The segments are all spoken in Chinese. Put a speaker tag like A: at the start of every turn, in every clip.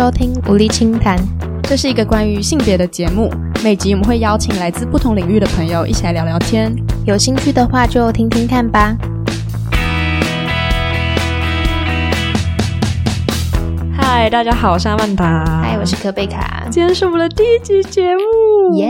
A: 收听《无力清谈》，
B: 这是一个关于性别的节目。每集我们会邀请来自不同领域的朋友一起来聊聊天。
A: 有兴趣的话就听听看吧。
B: 嗨，大家好，我是阿曼达。
A: 嗨，我是柯贝卡。
B: 今天是我们的第一集节目，
A: 耶！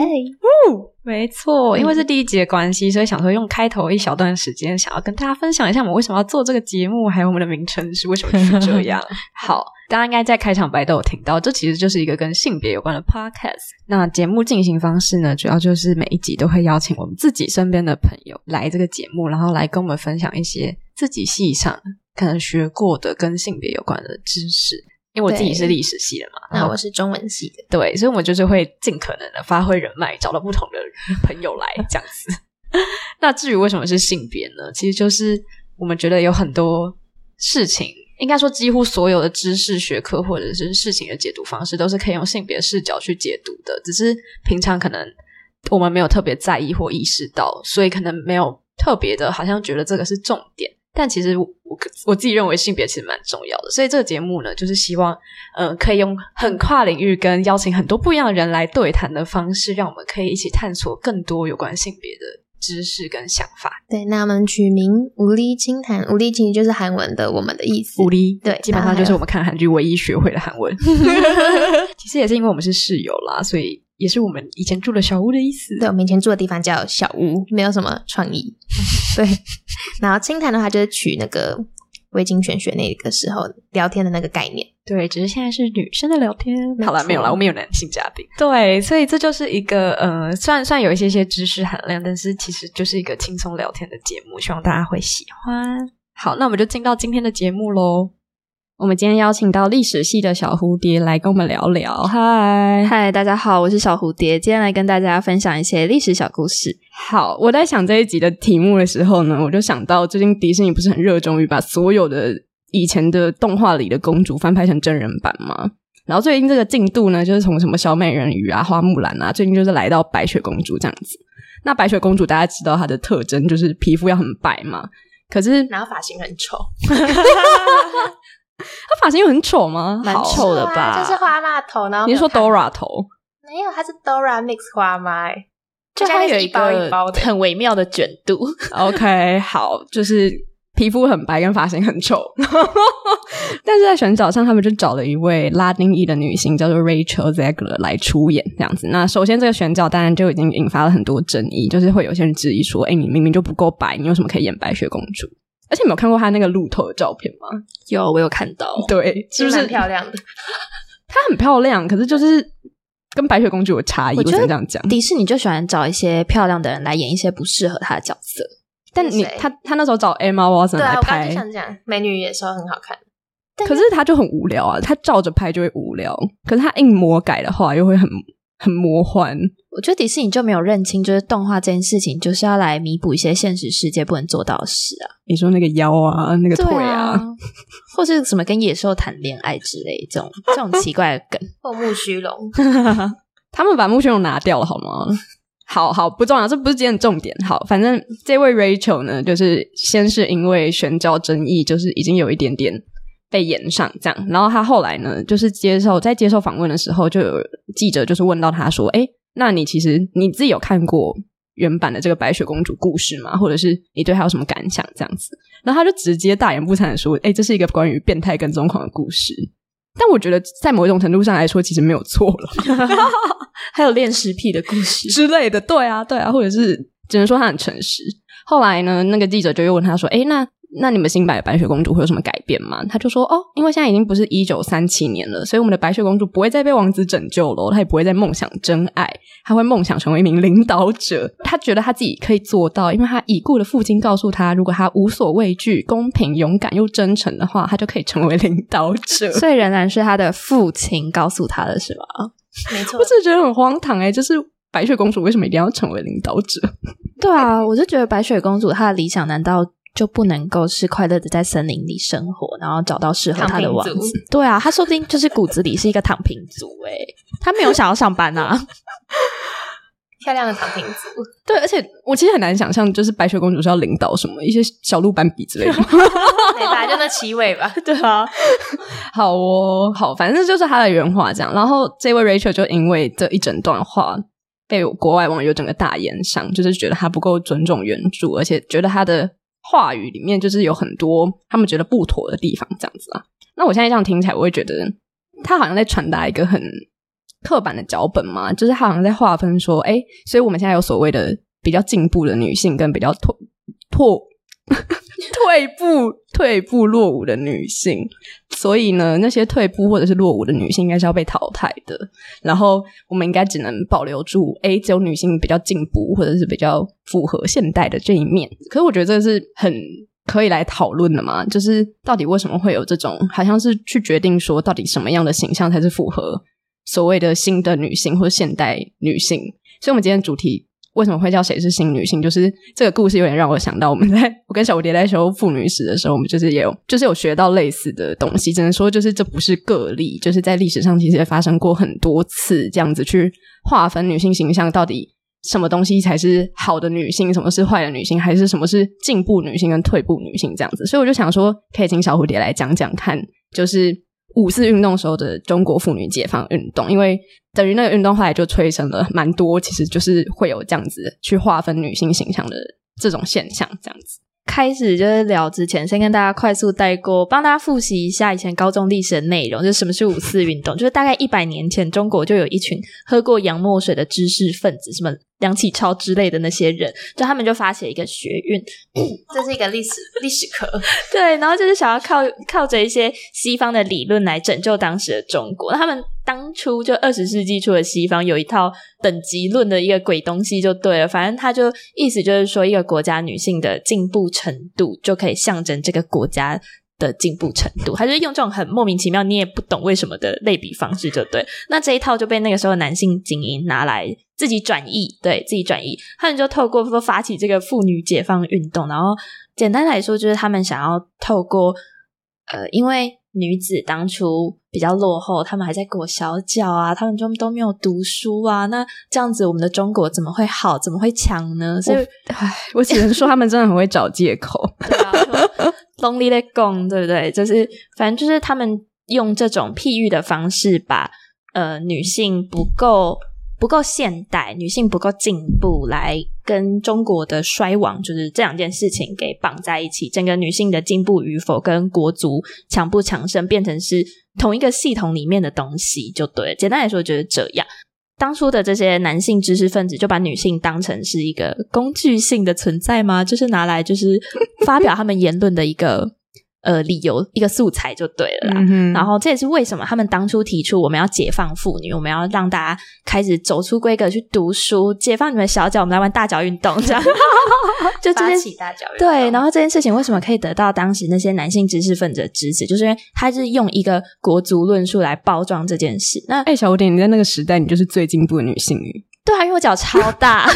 B: 呜，没错，因为是第一集的关系，所以想说用开头一小段时间，想要跟大家分享一下我们为什么要做这个节目，还有我们的名称是为什么是这 样。好，大家应该在开场白都有听到，这其实就是一个跟性别有关的 podcast。那节目进行方式呢，主要就是每一集都会邀请我们自己身边的朋友来这个节目，然后来跟我们分享一些自己系上可能学过的跟性别有关的知识。因为我自己是历史系的嘛，
A: 那我是中文系的，
B: 对，所以我们就是会尽可能的发挥人脉，找到不同的朋友来 这样子。那至于为什么是性别呢？其实就是我们觉得有很多事情，应该说几乎所有的知识学科或者是事情的解读方式，都是可以用性别视角去解读的。只是平常可能我们没有特别在意或意识到，所以可能没有特别的，好像觉得这个是重点。但其实我我自己认为性别其实蛮重要的，所以这个节目呢，就是希望呃可以用很跨领域跟邀请很多不一样的人来对谈的方式，让我们可以一起探索更多有关性别的知识跟想法。
A: 对，那我们取名“无力清谈”，“无力清”就是韩文的“我们的意思”。
B: 无力
A: 对，
B: 基本上就是我们看韩剧唯一学会的韩文。其实也是因为我们是室友啦，所以。也是我们以前住的小屋的意思。
A: 对，我们以前住的地方叫小屋，没有什么创意。对，然后清谈的话就是取那个微经玄学那个时候聊天的那个概念。
B: 对，只是现在是女生的聊天。好了，没有了，我们有男性嘉宾。对，所以这就是一个呃，算算有一些些知识含量，但是其实就是一个轻松聊天的节目，希望大家会喜欢。好，那我们就进到今天的节目喽。我们今天邀请到历史系的小蝴蝶来跟我们聊聊。嗨
C: 嗨，大家好，我是小蝴蝶，今天来跟大家分享一些历史小故事。
B: 好，我在想这一集的题目的时候呢，我就想到最近迪士尼不是很热衷于把所有的以前的动画里的公主翻拍成真人版吗？然后最近这个进度呢，就是从什么小美人鱼啊、花木兰啊，最近就是来到白雪公主这样子。那白雪公主大家知道她的特征就是皮肤要很白嘛，可是
A: 然后发型很丑。
B: 他发型又很丑吗？
C: 蛮丑的吧，
A: 就是花妈头，然后
B: 你是说 Dora 头？
A: 没有，它是 Dora mix 花妈，
C: 就它有一包一包的很微妙的卷度。
B: OK，好，就是皮肤很白，跟发型很丑。但是在选角上，他们就找了一位拉丁裔的女星，叫做 Rachel Zegler 来出演这样子。那首先这个选角当然就已经引发了很多争议，就是会有些人质疑说：“哎，你明明就不够白，你为什么可以演白雪公主？”而且你有看过她那个鹿头的照片吗？
C: 有，我有看到。
B: 对，是不是
A: 漂亮的？
B: 她很漂亮，可是就是跟白雪公主有差异。我觉得这样讲，
C: 迪士尼就喜欢找一些漂亮的人来演一些不适合她的角色。
B: 但你他他那时候找 Emma Watson 来拍，
A: 就想讲美女野兽很好看，
B: 可是他就很无聊啊。他照着拍就会无聊，可是他硬魔改的话又会很。很魔幻，
C: 我觉得迪士尼就没有认清，就是动画这件事情就是要来弥补一些现实世界不能做到的事啊。
B: 你说那个腰啊，那个腿啊，
C: 或是什么跟野兽谈恋爱之类这种这种奇怪的梗，
A: 或木须龙，
B: 他们把木须龙拿掉了好吗？好好不重要，这不是今天的重点。好，反正这位 Rachel 呢，就是先是因为宣教争议，就是已经有一点点。被延上这样，然后他后来呢，就是接受在接受访问的时候，就有记者就是问到他说：“哎，那你其实你自己有看过原版的这个白雪公主故事吗？或者是你对他有什么感想？”这样子，然后他就直接大言不惭的说：“哎，这是一个关于变态跟踪狂的故事。”但我觉得在某一种程度上来说，其实没有错了。
C: 还有恋尸癖的故事
B: 之类的，对啊，对啊，或者是只能说他很诚实。后来呢，那个记者就又问他说：“哎，那？”那你们新版的白雪公主会有什么改变吗？他就说哦，因为现在已经不是一九三七年了，所以我们的白雪公主不会再被王子拯救了，她也不会再梦想真爱，她会梦想成为一名领导者。她觉得她自己可以做到，因为她已故的父亲告诉她，如果她无所畏惧、公平、勇敢又真诚的话，她就可以成为领导者。
C: 所以仍然是她的父亲告诉她的是吗？
A: 没错，
B: 我只是觉得很荒唐哎，就是白雪公主为什么一定要成为领导者？
C: 对啊，我就觉得白雪公主她的理想难道？就不能够是快乐的在森林里生活，然后找到适合他的王子。对啊，他说不定就是骨子里是一个躺平族。哎，他没有想要上班啊。
A: 漂亮的躺平族。
B: 对，而且我其实很难想象，就是白雪公主是要领导什么一些小鹿斑比之类的。
A: 对吧？就那七位吧。
C: 对啊，
B: 好哦，好，反正就是他的原话这样。然后这位 Rachel 就因为这一整段话被国外网友整个大言上，就是觉得他不够尊重原著，而且觉得他的话语里面就是有很多他们觉得不妥的地方，这样子啊。那我现在这样听起来，我会觉得他好像在传达一个很刻板的脚本嘛，就是他好像在划分说，哎，所以我们现在有所谓的比较进步的女性，跟比较脱破 退步、退步落伍的女性，所以呢，那些退步或者是落伍的女性应该是要被淘汰的。然后我们应该只能保留住，哎，只有女性比较进步或者是比较符合现代的这一面。可是我觉得这是很。可以来讨论的嘛？就是到底为什么会有这种，好像是去决定说，到底什么样的形象才是符合所谓的新的女性或现代女性？所以，我们今天主题为什么会叫谁是新女性？就是这个故事有点让我想到，我们在 我跟小蝴蝶在修妇女史的时候，我们就是也有就是有学到类似的东西。只能说，就是这不是个例，就是在历史上其实也发生过很多次这样子去划分女性形象到底。什么东西才是好的女性？什么是坏的女性？还是什么是进步女性跟退步女性这样子？所以我就想说，可以请小蝴蝶来讲讲看，就是五四运动时候的中国妇女解放运动，因为等于那个运动后来就催生了蛮多，其实就是会有这样子去划分女性形象的这种现象，这样子。
C: 开始就是聊之前，先跟大家快速带过，帮大家复习一下以前高中历史的内容，就是什么是五四运动，就是大概一百年前，中国就有一群喝过洋墨水的知识分子，什么。梁启超之类的那些人，就他们就发起了一个学运，
A: 这是一个历史历史课，
C: 对，然后就是想要靠靠着一些西方的理论来拯救当时的中国。他们当初就二十世纪初的西方有一套等级论的一个鬼东西，就对了，反正他就意思就是说，一个国家女性的进步程度就可以象征这个国家。的进步程度，还是用这种很莫名其妙、你也不懂为什么的类比方式，就对。那这一套就被那个时候男性精英拿来自己转移，对自己转移，他们就透过说发起这个妇女解放运动，然后简单来说就是他们想要透过呃，因为女子当初比较落后，他们还在裹小脚啊，他们就都没有读书啊，那这样子我们的中国怎么会好，怎么会强呢？所以，
B: 唉，我只能说他们真的很会找借口。
C: 对啊。Lonely 的共，对不对？就是反正就是他们用这种譬喻的方式，把呃女性不够不够现代，女性不够进步，来跟中国的衰亡，就是这两件事情给绑在一起。整个女性的进步与否，跟国足强不强盛，变成是同一个系统里面的东西，就对。简单来说，就是这样。当初的这些男性知识分子就把女性当成是一个工具性的存在吗？就是拿来就是发表他们言论的一个。呃，理由一个素材就对了啦。然后这也是为什么他们当初提出我们要解放妇女，我们要让大家开始走出规格去读书，解放你们小脚，我们来玩大脚运动，这样 就
A: 发起大脚运
C: 动。对，然后这件事情为什么可以得到当时那些男性知识分子的支持？就是因为他是用一个国足论述来包装这件事。那
B: 哎，小五点，你在那个时代，你就是最进步的女性。
C: 对啊，因为我脚超大。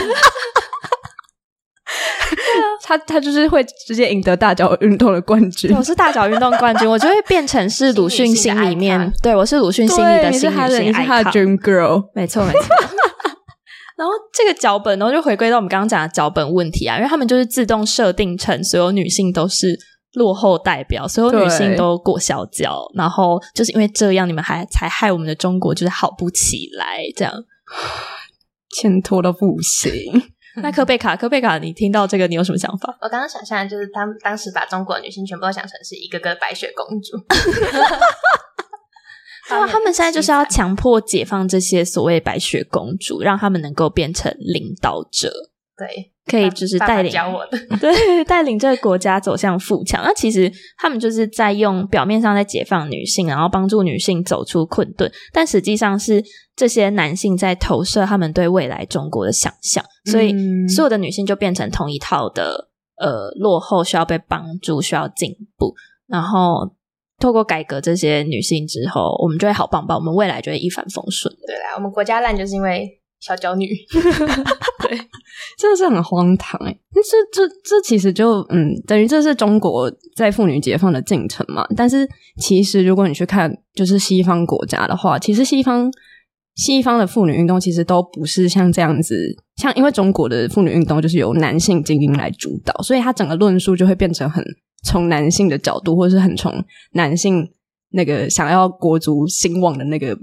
B: 他他就是会直接赢得大脚运动的冠军。
C: 我是大脚运动冠军，我就会变成是鲁迅心里面，对我是鲁迅心里的新女性，
B: 你是他的 dream girl，
C: 没错没错。然后这个脚本，然后就回归到我们刚刚讲的脚本问题啊，因为他们就是自动设定成所有女性都是落后代表，所有女性都裹小脚，然后就是因为这样，你们还才害我们的中国就是好不起来，这样
B: 欠拖到不行。
C: 那科贝卡，科贝卡，你听到这个，你有什么想法？
A: 我刚刚想象就是他们当时把中国女性全部都想成是一个个白雪公主。
C: 对啊，他们现在就是要强迫解放这些所谓白雪公主，让他们能够变成领导者。
A: 对。
C: 可以就是带领
A: 教我的，
C: 对，带领这个国家走向富强。那其实他们就是在用表面上在解放女性，然后帮助女性走出困顿，但实际上是这些男性在投射他们对未来中国的想象。所以所有的女性就变成同一套的呃落后，需要被帮助，需要进步。然后透过改革这些女性之后，我们就会好棒棒，我们未来就会一帆风顺。
A: 对啦，我们国家烂就是因为。小脚女，
B: 对，真的是很荒唐哎！这这这其实就嗯，等于这是中国在妇女解放的进程嘛。但是其实如果你去看，就是西方国家的话，其实西方西方的妇女运动其实都不是像这样子，像因为中国的妇女运动就是由男性精英来主导，所以他整个论述就会变成很从男性的角度，或者是很从男性那个想要国足兴旺的那个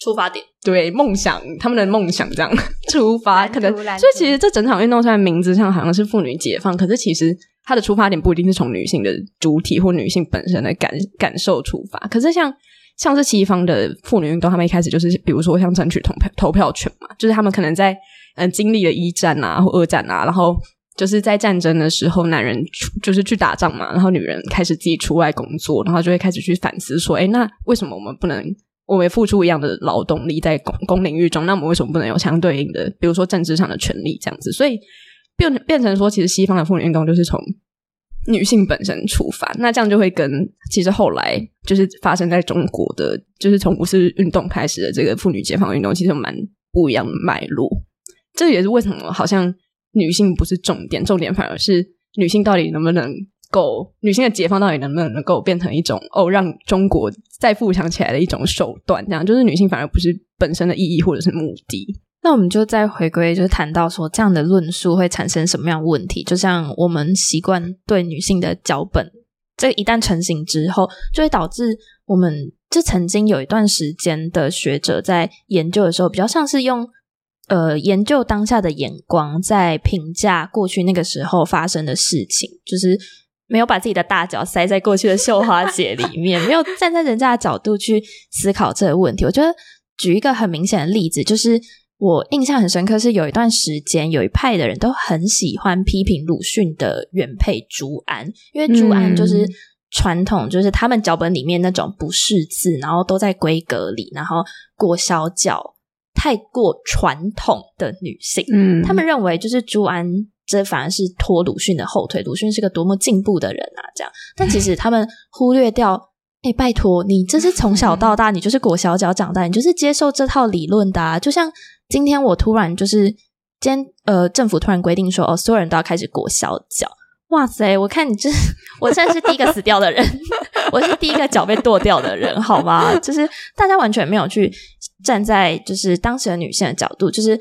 C: 出发点。
B: 对梦想，他们的梦想这样 出发，可能所以其实这整场运动虽然名字上好像是妇女解放，可是其实它的出发点不一定是从女性的主体或女性本身的感感受出发。可是像像是西方的妇女运动，他们一开始就是比如说像争取投票投票权嘛，就是他们可能在嗯、呃经历了一战啊或二战啊，然后。就是在战争的时候，男人出就是去打仗嘛，然后女人开始自己出外工作，然后就会开始去反思说，哎，那为什么我们不能我们付出一样的劳动力在公公领域中，那我们为什么不能有相对应的，比如说政治上的权利这样子？所以变变成说，其实西方的妇女运动就是从女性本身出发，那这样就会跟其实后来就是发生在中国的，就是从五四运动开始的这个妇女解放运动，其实蛮不一样的脉络。这也是为什么好像女性不是重点，重点反而是女性到底能不能够，女性的解放到底能不能够变成一种哦，让中国再富强起来的一种手段，这样就是女性反而不是本身的意义或者是目的。
C: 那我们就再回归，就是谈到说这样的论述会产生什么样的问题？就像我们习惯对女性的脚本，这一旦成型之后，就会导致我们这曾经有一段时间的学者在研究的时候，比较像是用呃研究当下的眼光在评价过去那个时候发生的事情，就是没有把自己的大脚塞在过去的绣花节里面，没有站在人家的角度去思考这个问题。我觉得举一个很明显的例子，就是。我印象很深刻，是有一段时间，有一派的人都很喜欢批评鲁迅的原配朱安，因为朱安就是传统，就是他们脚本里面那种不识字，然后都在闺阁里，然后过小脚，太过传统的女性。
B: 嗯
C: 他们认为就是朱安这反而是拖鲁迅的后腿，鲁迅是个多么进步的人啊，这样。但其实他们忽略掉。哎，拜托，你这是从小到大，你就是裹小脚长大，你就是接受这套理论的啊。就像今天我突然就是，今天呃，政府突然规定说，哦，所有人都要开始裹小脚。哇塞，我看你这，我算是第一个死掉的人，我是第一个脚被剁掉的人，好吗？就是大家完全没有去站在就是当时的女性的角度，就是。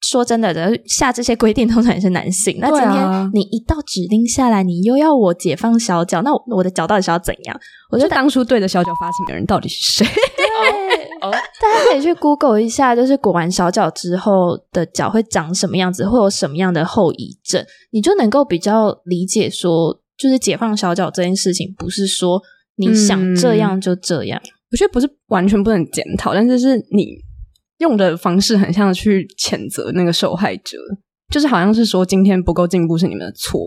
C: 说真的的，下这些规定通常也是男性。那今天你一道指令下来，你又要我解放小脚，那我我的脚到底是要怎样？我觉得
B: 就当初对着小脚发情的人到底是谁？
C: 哦，大家可以去 Google 一下，就是裹完小脚之后的脚会长什么样子，会有什么样的后遗症，你就能够比较理解说，就是解放小脚这件事情，不是说你想这样就这样。
B: 我觉得不是完全不能检讨，但是是你用的方式很像去谴责那个受害者，就是好像是说今天不够进步是你们的错。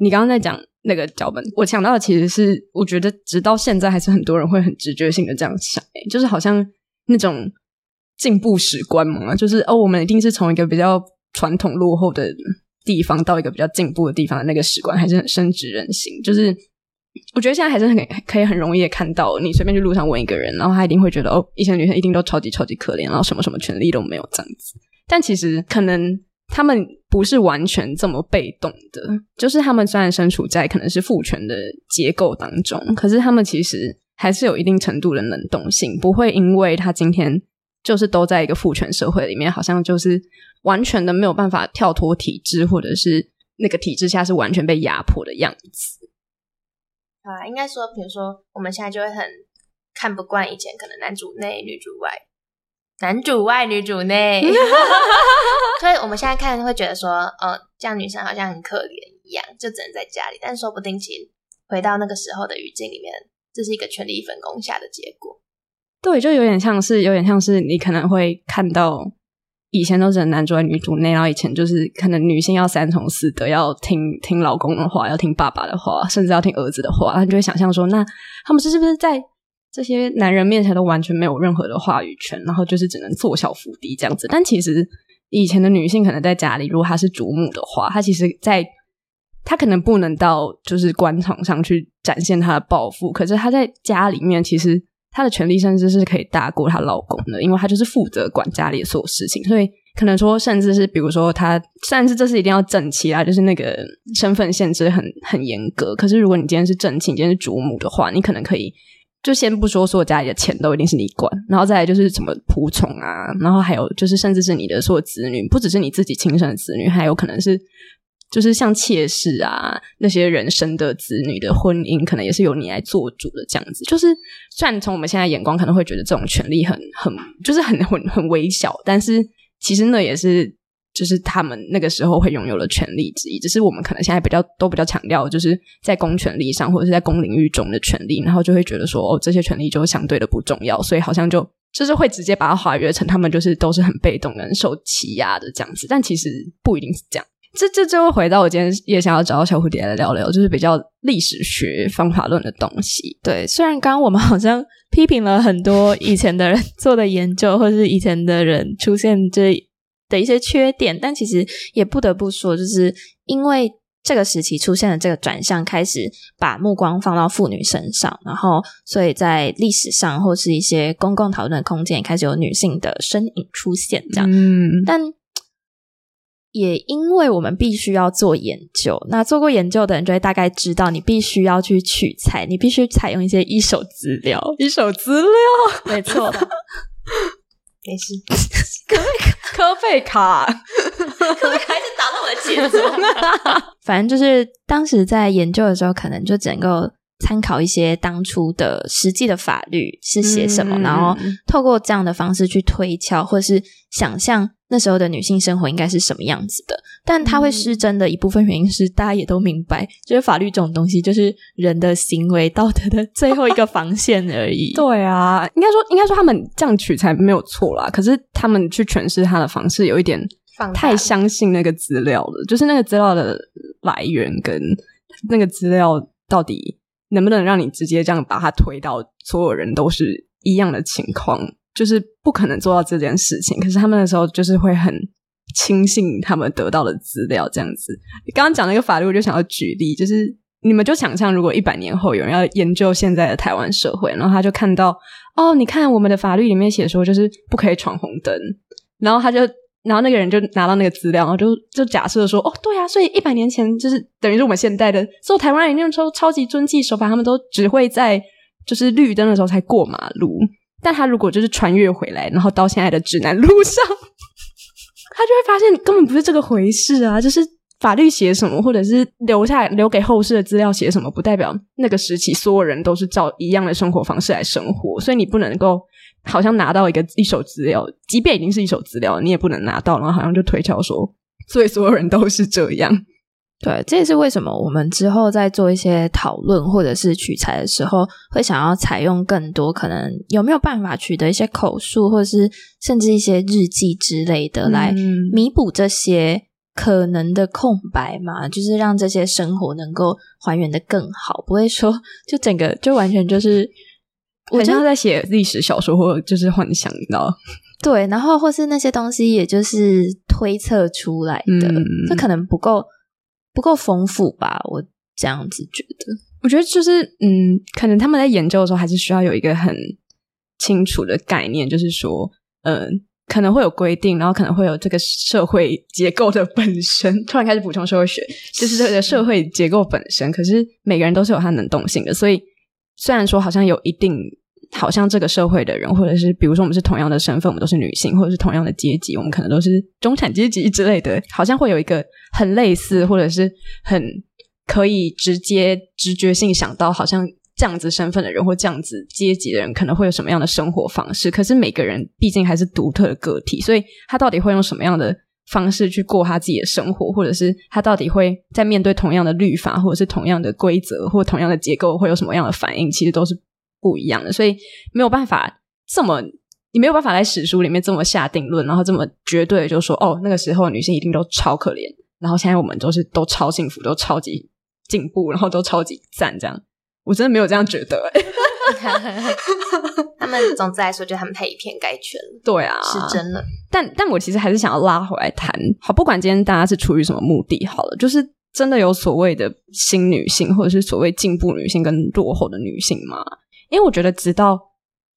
B: 你刚刚在讲那个脚本，我想到的其实是，我觉得直到现在还是很多人会很直觉性的这样想、欸，就是好像那种进步史观嘛，就是哦，我们一定是从一个比较传统落后的地方到一个比较进步的地方的那个史观，还是很深植人心。就是我觉得现在还是很可以很容易的看到，你随便去路上问一个人，然后他一定会觉得哦，以前女生一定都超级超级可怜，然后什么什么权利都没有这样子。但其实可能他们不是完全这么被动的，就是他们虽然身处在可能是父权的结构当中，可是他们其实还是有一定程度的能动性，不会因为他今天就是都在一个父权社会里面，好像就是完全的没有办法跳脱体制，或者是那个体制下是完全被压迫的样子。
A: 啊，应该说，比如说我们现在就会很看不惯以前可能男主内女主外，男主外女主内，所以我们现在看会觉得说，呃，这样女生好像很可怜一样，就只能在家里。但说不定其实回到那个时候的语境里面，这是一个权力分工下的结果。
B: 对，就有点像是，有点像是你可能会看到以前都是男主外女主内，然后以前就是可能女性要三从四德，要听听老公的话，要听爸爸的话，甚至要听儿子的话，然后就会想象说，那他们是是不是在这些男人面前都完全没有任何的话语权，然后就是只能做小伏低这样子？但其实以前的女性可能在家里，如果她是主母的话，她其实在她可能不能到就是官场上去展现她的抱负，可是她在家里面其实。她的权利甚至是可以大过她老公的，因为她就是负责管家里的所有事情，所以可能说，甚至是比如说她，甚至这是一定要正妻啊，就是那个身份限制很很严格。可是如果你今天是正妻，今天是主母的话，你可能可以就先不说所有家里的钱都一定是你管，然后再来就是什么仆从啊，然后还有就是甚至是你的所有子女，不只是你自己亲生的子女，还有可能是就是像妾室啊那些人生的子女的婚姻，可能也是由你来做主的这样子。就是虽然从我们现在眼光可能会觉得这种权利很很就是很很很微小，但是其实那也是。就是他们那个时候会拥有的权利之一，只是我们可能现在比较都比较强调，就是在公权力上或者是在公领域中的权利，然后就会觉得说，哦，这些权利就相对的不重要，所以好像就就是会直接把它划约成他们就是都是很被动的、受欺压的这样子。但其实不一定是这样。这这就会回到我今天也想要找到小蝴蝶来聊聊，就是比较历史学方法论的东西。
C: 对，虽然刚刚我们好像批评了很多以前的人做的研究，或是以前的人出现这。的一些缺点，但其实也不得不说，就是因为这个时期出现了这个转向，开始把目光放到妇女身上，然后所以在历史上或是一些公共讨论的空间，也开始有女性的身影出现。这样，
B: 嗯，
C: 但也因为我们必须要做研究，那做过研究的人就会大概知道，你必须要去取材，你必须采用一些一手资料，
B: 一手资料，
C: 没错。
A: 没事，
B: 科科费卡，
A: 科费卡？一直打到我的节奏。
C: 反正就是当时在研究的时候，可能就只能够参考一些当初的实际的法律是写什么，然后透过这样的方式去推敲，或是想象。那时候的女性生活应该是什么样子的？但它会失真的一部分原因是，大家也都明白，就是法律这种东西，就是人的行为道德的最后一个防线而已。
B: 对啊，应该说，应该说他们这样取材没有错啦。可是他们去诠释他的方式，有一点太相信那个资料了。就是那个资料的来源跟那个资料到底能不能让你直接这样把它推到所有人都是一样的情况？就是不可能做到这件事情，可是他们的时候就是会很轻信他们得到的资料，这样子。你刚刚讲那个法律，我就想要举例，就是你们就想象，如果一百年后有人要研究现在的台湾社会，然后他就看到哦，你看我们的法律里面写说，就是不可以闯红灯，然后他就，然后那个人就拿到那个资料，然后就就假设说，哦，对啊，所以一百年前就是等于是我们现代的所有台湾人那时候超级遵纪守法，他们都只会在就是绿灯的时候才过马路。但他如果就是穿越回来，然后到现在的指南路上，他就会发现根本不是这个回事啊！就是法律写什么，或者是留下留给后世的资料写什么，不代表那个时期所有人都是照一样的生活方式来生活。所以你不能够好像拿到一个一手资料，即便已经是一手资料，你也不能拿到，然后好像就推敲说，所以所有人都是这样。
C: 对，这也是为什么我们之后在做一些讨论或者是取材的时候，会想要采用更多可能有没有办法取得一些口述，或者是甚至一些日记之类的，来弥补这些可能的空白嘛？就是让这些生活能够还原的更好，不会说就整个就完全就是
B: 我像在写历史小说，或就是幻想到
C: 对，然后或是那些东西，也就是推测出来的，这可能不够。不够丰富吧？我这样子觉得。
B: 我觉得就是，嗯，可能他们在研究的时候，还是需要有一个很清楚的概念，就是说，嗯，可能会有规定，然后可能会有这个社会结构的本身。突然开始补充社会学，就是这个社会结构本身。可是每个人都是有他能动性的，所以虽然说好像有一定。好像这个社会的人，或者是比如说我们是同样的身份，我们都是女性，或者是同样的阶级，我们可能都是中产阶级之类的，好像会有一个很类似，或者是很可以直接直觉性想到，好像这样子身份的人或这样子阶级的人可能会有什么样的生活方式。可是每个人毕竟还是独特的个体，所以他到底会用什么样的方式去过他自己的生活，或者是他到底会在面对同样的律法，或者是同样的规则，或同样的结构，会有什么样的反应？其实都是。不一样的，所以没有办法这么，你没有办法在史书里面这么下定论，然后这么绝对就说，哦，那个时候女性一定都超可怜，然后现在我们都是都超幸福，都超级进步，然后都超级赞，这样，我真的没有这样觉得。
A: 他们总之来说，就他们太以偏概全了。
B: 对啊，
A: 是真的。
B: 但但我其实还是想要拉回来谈，好，不管今天大家是出于什么目的，好了，就是真的有所谓的新女性，或者是所谓进步女性跟落后的女性吗？因为我觉得，直到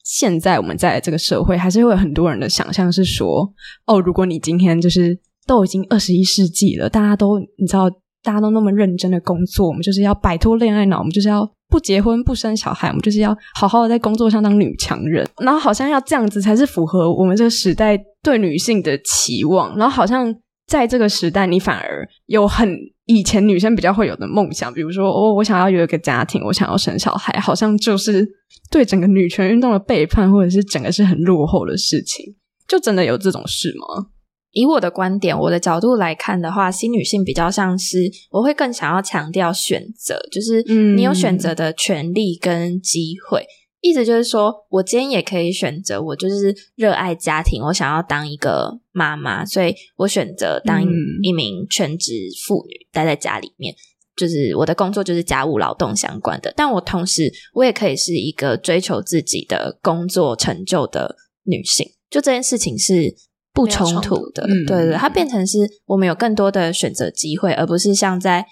B: 现在，我们在这个社会，还是会有很多人的想象是说：哦，如果你今天就是都已经二十一世纪了，大家都你知道，大家都那么认真的工作，我们就是要摆脱恋爱脑，我们就是要不结婚不生小孩，我们就是要好好的在工作上当女强人，然后好像要这样子才是符合我们这个时代对女性的期望，然后好像在这个时代，你反而有很以前女生比较会有的梦想，比如说哦，我想要有一个家庭，我想要生小孩，好像就是对整个女权运动的背叛，或者是整个是很落后的事情，就真的有这种事吗？
C: 以我的观点，我的角度来看的话，新女性比较像是我会更想要强调选择，就是
B: 嗯
C: 你有选择的权利跟机会。意思就是说，我今天也可以选择，我就是热爱家庭，我想要当一个妈妈，所以我选择当一名全职妇女，待在家里面。就是我的工作就是家务劳动相关的，但我同时我也可以是一个追求自己的工作成就的女性。就这件事情是不冲
A: 冲突
C: 突的，
B: 嗯
C: 对对，它变成是我们有更多的选择机会，而不是像在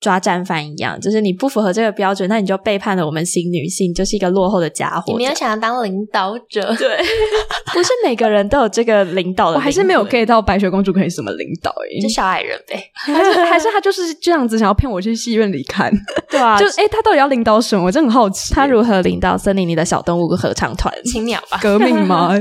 C: 抓战犯一样，就是你不符合这个标准，那你就背叛了我们新女性，就是一个落后的家伙。
A: 你没有想要当领导者，
C: 对，不是每个人都有这个领导的
B: 我还是没有 get 到白雪公主可以什么领导诶、
A: 就小矮人呗。
B: 还是还是他就是这样子想要骗我去戏院里看，
C: 对啊，
B: 就
C: 就
B: 诶、他到底要领导什么？我真的很好奇。
C: 他如何领导森林里的小动物合唱团？
A: 青鸟吧，
B: 革命吗？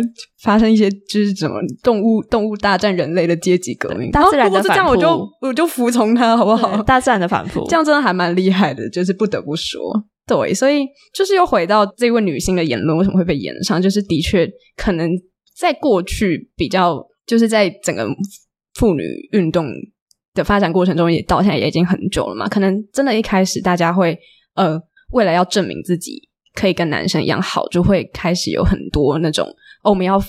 B: 发生一些就是什么动物动物大战人类的阶级革命？
C: 大自然的
B: 然后如果是这样，
C: 反扑。
B: 我就我就服从他，好不好？
C: 大自然的反扑，
B: 这样真的还蛮厉害的，就是不得不说，对，所以就是又回到这位女性的言论为什么会被延上，就是的确可能在过去比较，就是在整个妇女运动的发展过程中，也到现在也已经很久了嘛，可能真的一开始大家会呃，为了要证明自己可以跟男生一样好，就会开始有很多那种、哦、我们要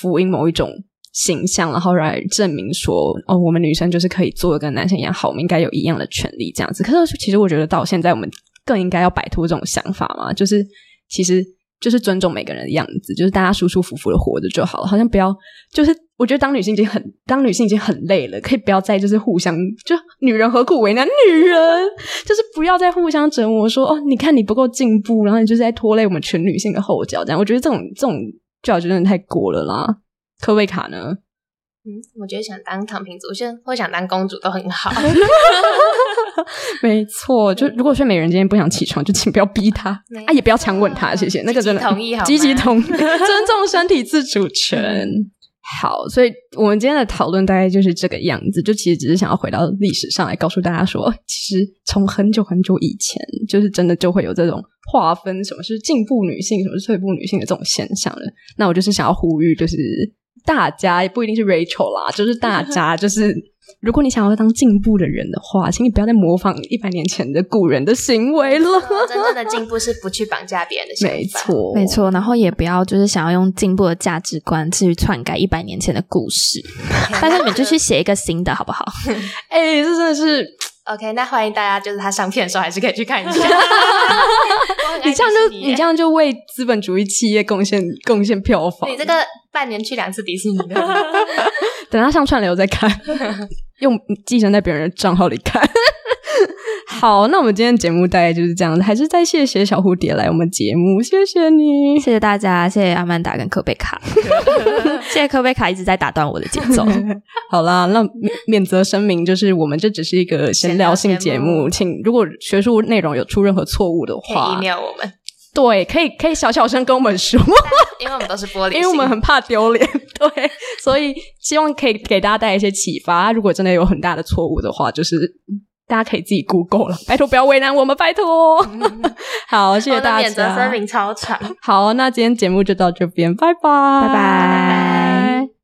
B: 福音某一种。形象，然后来证明说，哦，我们女生就是可以做的跟男生一样好，我们应该有一样的权利，这样子。可是其实我觉得到现在，我们更应该要摆脱这种想法嘛，就是其实就是尊重每个人的样子，就是大家舒舒服服的活着就好了，好像不要就是我觉得当女性已经很当女性已经很累了，可以不要再就是互相就女人何苦为难女人，就是不要再互相折磨说哦，你看你不够进步，然后你就是在拖累我们全女性的后脚，这样我觉得这种这种教育真的太过了啦。科贝卡呢？
A: 嗯，我觉得想当躺平族，现在或想当公主都很好。
B: 没错，就如果睡美人今天不想起床，就请不要逼她啊，也不要强吻她，谢谢。那个真的
A: 同意好吗
B: 积极同意，尊重身体自主权。好，所以我们今天的讨论大概就是这个样子，就其实只是想要回到历史上来告诉大家说，其实从很久很久以前，就是真的就会有这种划分，什么是进步女性，什么是退步女性的这种现象了。那我就是想要呼吁，就是大家也不一定是 Rachel 啦，就是大家就是。如果你想要当进步的人的话，请你不要再模仿一百年前的古人的行为了。
A: 真正的进步是不去绑架别人的想法。
B: 没，错，
C: 没。错，然后也不要就是想要用进步的价值观去篡改一百年前的故事，但是你们就去写一个新的好不好？
B: 哎、这真的是
A: OK，那欢迎大家，就是他上片的时候还是可以去看一下。
B: 你这样就
A: 你
B: 你这样就为资本主义企业贡献贡献票房。
A: 你这个半年去两次迪士尼的，
B: 等他上串流再看，用寄生在别人的账号里看。好，那我们今天节目大概就是这样子，还是再谢谢小蝴蝶来我们节目，谢谢你。
C: 谢谢大家，谢谢阿曼达跟科贝卡，谢谢科贝卡一直在打断我的节奏。
B: 好啦，那免免责声明就是，我们这只是一个闲聊性节目，请如果学术内容有出任何错误的
A: 可以
B: 话
A: ，email 我们，
B: 对，可以可以小小声跟我们说。
A: 因为我们都是玻璃心，
B: 因为我们很怕丢脸，对，所以希望可以给大家带来一些启发。如果真的有很大的错误的话，就是大家可以自己 Google 了，拜托不要为难我们，拜托。好，谢谢大
A: 免责声。明超长。
B: 好，那今天节目就到这边，拜拜，
C: 拜拜。